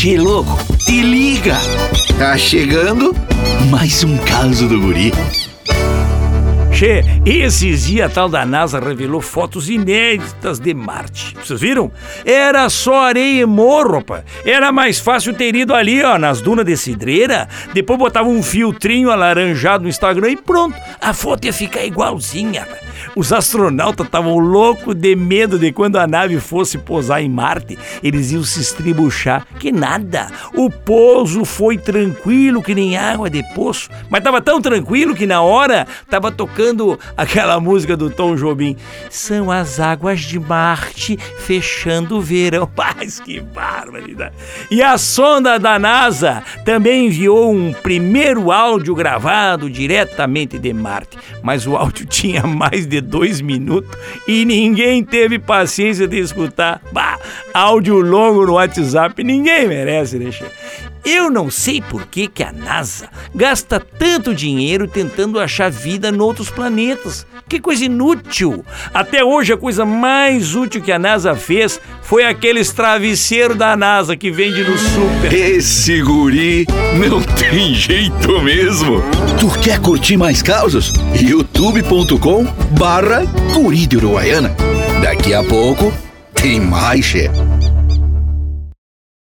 Che louco, te liga! Tá chegando mais um caso do guri. Che, esses dias a tal da NASA revelou fotos inéditas de Marte. Vocês viram? Era só areia e morro, pá. Era mais fácil ter ido ali, ó, nas dunas de cidreira, depois botava um filtrinho alaranjado no Instagram e pronto. A foto ia ficar igualzinha, pá. Os astronautas estavam loucos de medo de quando a nave fosse pousar em Marte, eles iam se estribuchar. Que nada! O pouso foi tranquilo que nem água de poço, mas tava tão tranquilo que na hora tava tocando aquela música do Tom Jobim. São as águas de Marte fechando o verão. Mas que barbaridade! E a sonda da NASA também enviou um primeiro áudio gravado diretamente de Marte, mas o áudio tinha mais de dois minutos e ninguém teve paciência de escutar. Bah, áudio longo no WhatsApp, ninguém merece, né? Eu não sei por que, que a NASA gasta tanto dinheiro tentando achar vida em outros planetas. Que coisa inútil! Até hoje a coisa mais útil que a NASA fez foi aqueles travesseiros da NASA que vende no super. Esse guri não tem jeito mesmo. Tu quer curtir mais causas? youtube.com barra guri Uruguaiana. Daqui a pouco tem mais, chefe.